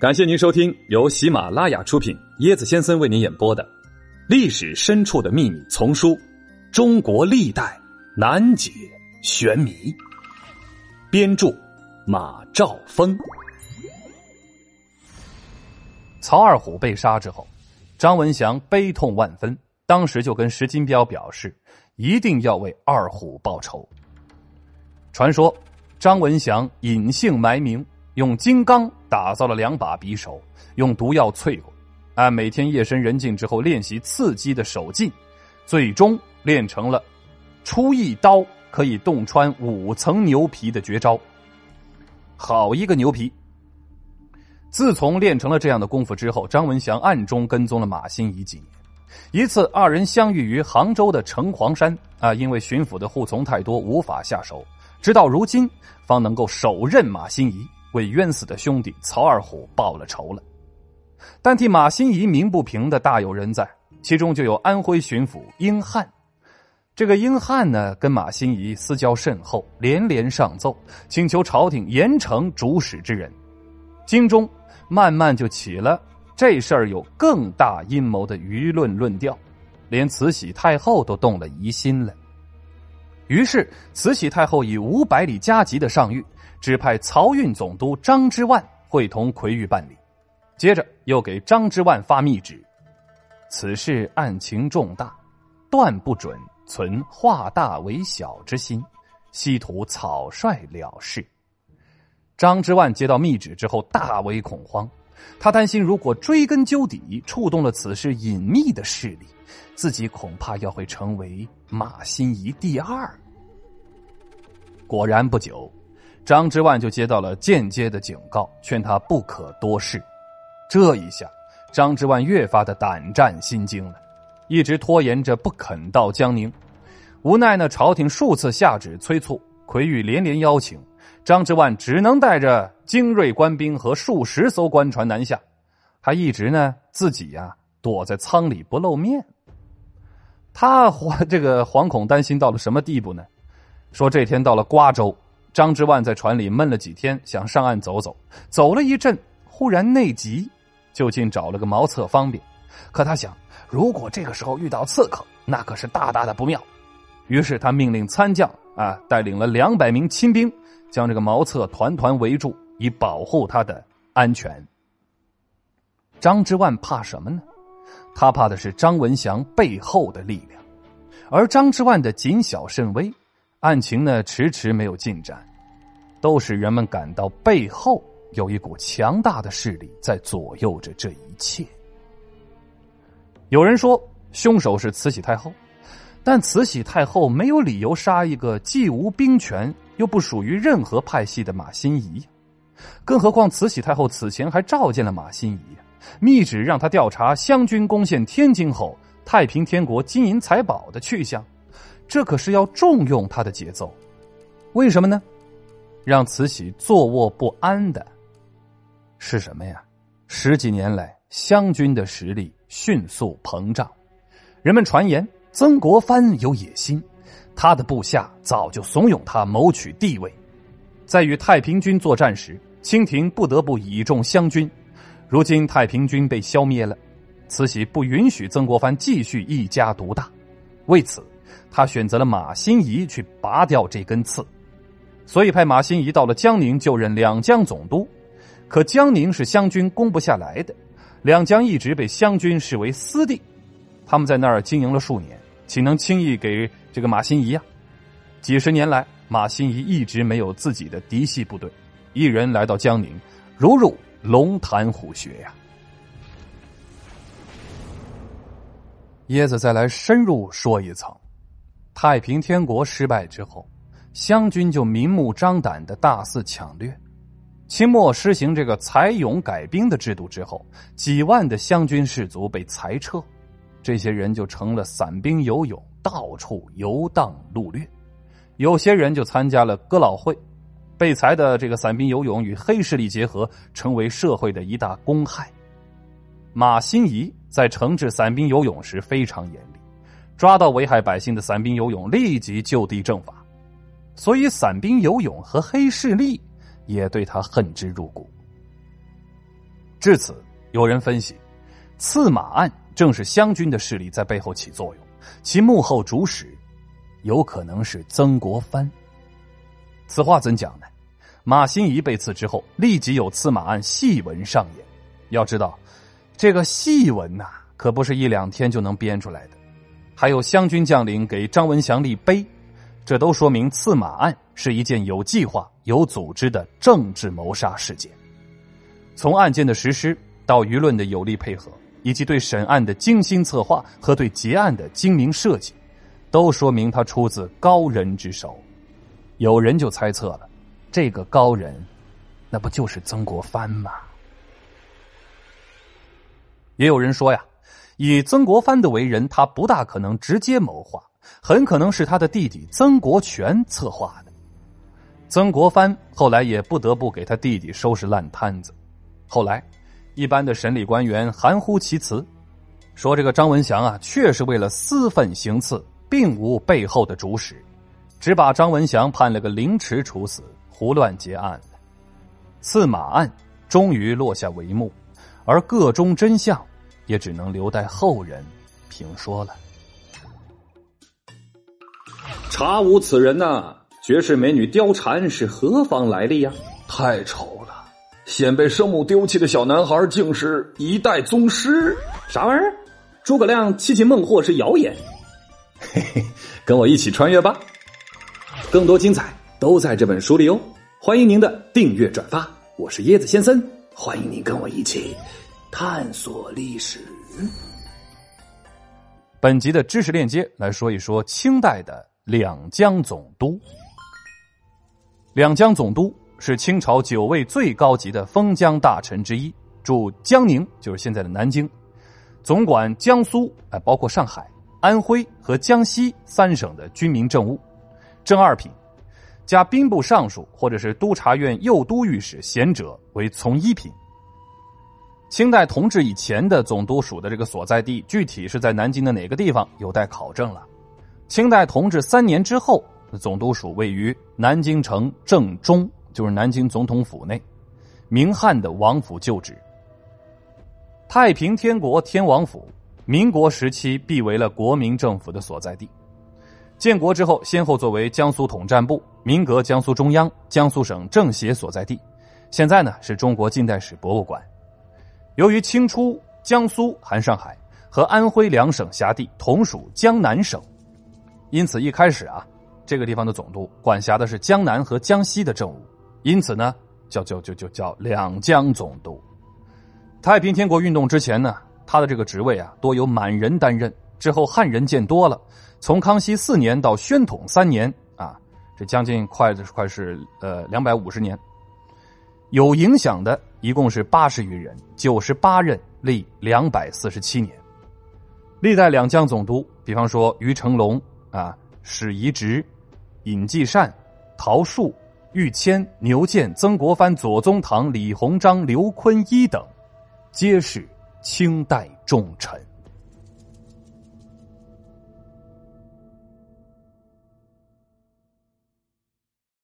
感谢您收听由喜马拉雅出品、椰子先生为您演播的《历史深处的秘密》丛书《中国历代难解玄谜》，编著马兆峰。曹二虎被杀之后，张文祥悲痛万分，当时就跟石金彪表示，一定要为二虎报仇。传说张文祥隐姓埋名。用金刚打造了两把匕首，用毒药淬过，按每天夜深人静之后练习刺激的手劲，最终练成了出一刀可以洞穿五层牛皮的绝招。好一个牛皮！自从练成了这样的功夫之后，张文祥暗中跟踪了马新贻几年。一次，二人相遇于杭州的城隍山啊，因为巡抚的护从太多，无法下手，直到如今方能够手刃马新贻。为冤死的兄弟曹二虎报了仇了，但替马新贻鸣不平的大有人在，其中就有安徽巡抚英汉。这个英汉呢，跟马新贻私交甚厚，连连上奏，请求朝廷严惩主使之人。京中慢慢就起了这事儿有更大阴谋的舆论论调，连慈禧太后都动了疑心了。于是，慈禧太后以五百里加急的上谕。指派漕运总督张之万会同奎玉办理，接着又给张之万发密旨：此事案情重大，断不准存化大为小之心，希图草率了事。张之万接到密旨之后大为恐慌，他担心如果追根究底，触动了此事隐秘的势力，自己恐怕要会成为马新贻第二。果然不久。张之万就接到了间接的警告，劝他不可多事。这一下，张之万越发的胆战心惊了，一直拖延着不肯到江宁。无奈呢，朝廷数次下旨催促，奎玉连连邀请，张之万只能带着精锐官兵和数十艘官船南下。他一直呢自己呀躲在舱里不露面。他惶 这个惶恐担心到了什么地步呢？说这天到了瓜州。张之万在船里闷了几天，想上岸走走。走了一阵，忽然内急，就近找了个茅厕方便。可他想，如果这个时候遇到刺客，那可是大大的不妙。于是他命令参将啊，带领了两百名亲兵，将这个茅厕团团围住，以保护他的安全。张之万怕什么呢？他怕的是张文祥背后的力量，而张之万的谨小慎微。案情呢迟迟没有进展，都使人们感到背后有一股强大的势力在左右着这一切。有人说凶手是慈禧太后，但慈禧太后没有理由杀一个既无兵权又不属于任何派系的马新贻，更何况慈禧太后此前还召见了马新贻，密旨让他调查湘军攻陷天津后太平天国金银财宝的去向。这可是要重用他的节奏，为什么呢？让慈禧坐卧不安的是什么呀？十几年来，湘军的实力迅速膨胀，人们传言曾国藩有野心，他的部下早就怂恿他谋取地位。在与太平军作战时，清廷不得不倚重湘军。如今太平军被消灭了，慈禧不允许曾国藩继续一家独大，为此。他选择了马新贻去拔掉这根刺，所以派马新贻到了江宁就任两江总督。可江宁是湘军攻不下来的，两江一直被湘军视为私地，他们在那儿经营了数年，岂能轻易给这个马新贻呀？几十年来，马新贻一直没有自己的嫡系部队，一人来到江宁，如入龙潭虎穴呀。椰子再来深入说一层。太平天国失败之后，湘军就明目张胆的大肆抢掠。清末实行这个裁勇改兵的制度之后，几万的湘军士卒被裁撤，这些人就成了散兵游勇，到处游荡掳掠。有些人就参加了哥老会，被裁的这个散兵游勇与黑势力结合，成为社会的一大公害。马新贻在惩治散兵游勇时非常严厉。抓到危害百姓的散兵游勇，立即就地正法。所以，散兵游勇和黑势力也对他恨之入骨。至此，有人分析，刺马案正是湘军的势力在背后起作用，其幕后主使有可能是曾国藩。此话怎讲呢？马新贻被刺之后，立即有刺马案戏文上演。要知道，这个戏文呐，可不是一两天就能编出来的。还有湘军将领给张文祥立碑，这都说明刺马案是一件有计划、有组织的政治谋杀事件。从案件的实施到舆论的有力配合，以及对审案的精心策划和对结案的精明设计，都说明他出自高人之手。有人就猜测了，这个高人，那不就是曾国藩吗？也有人说呀。以曾国藩的为人，他不大可能直接谋划，很可能是他的弟弟曾国荃策划的。曾国藩后来也不得不给他弟弟收拾烂摊子。后来，一般的审理官员含糊其辞，说这个张文祥啊，确实为了私愤行刺，并无背后的主使，只把张文祥判了个凌迟处死，胡乱结案了。刺马案终于落下帷幕，而个中真相。也只能留待后人评说了。查无此人呐！绝世美女貂蝉是何方来历呀？太丑了！先被生母丢弃的小男孩，竟是一代宗师？啥玩意儿？诸葛亮七擒孟获是谣言？嘿嘿，跟我一起穿越吧！更多精彩都在这本书里哦！欢迎您的订阅转发。我是椰子先生，欢迎您跟我一起。探索历史。本集的知识链接来说一说清代的两江总督。两江总督是清朝九位最高级的封疆大臣之一，驻江宁，就是现在的南京，总管江苏，哎，包括上海、安徽和江西三省的军民政务，正二品，加兵部尚书或者是督察院右都御史衔者为从一品。清代同治以前的总督署的这个所在地，具体是在南京的哪个地方，有待考证了。清代同治三年之后，总督署位于南京城正中，就是南京总统府内，明汉的王府旧址。太平天国天王府，民国时期必为了国民政府的所在地。建国之后，先后作为江苏统战部、民革江苏中央、江苏省政协所在地。现在呢，是中国近代史博物馆。由于清初江苏含上海和安徽两省辖地同属江南省，因此一开始啊，这个地方的总督管辖的是江南和江西的政务，因此呢，叫叫就就叫两江总督。太平天国运动之前呢，他的这个职位啊，多由满人担任。之后汉人见多了，从康熙四年到宣统三年啊，这将近快快是呃两百五十年。有影响的一共是八十余人，九十八任，历两百四十七年。历代两江总督，比方说于成龙啊、史宜直、尹继善、陶树、玉谦、牛建、曾国藩、左宗棠、李鸿章、刘坤一等，皆是清代重臣。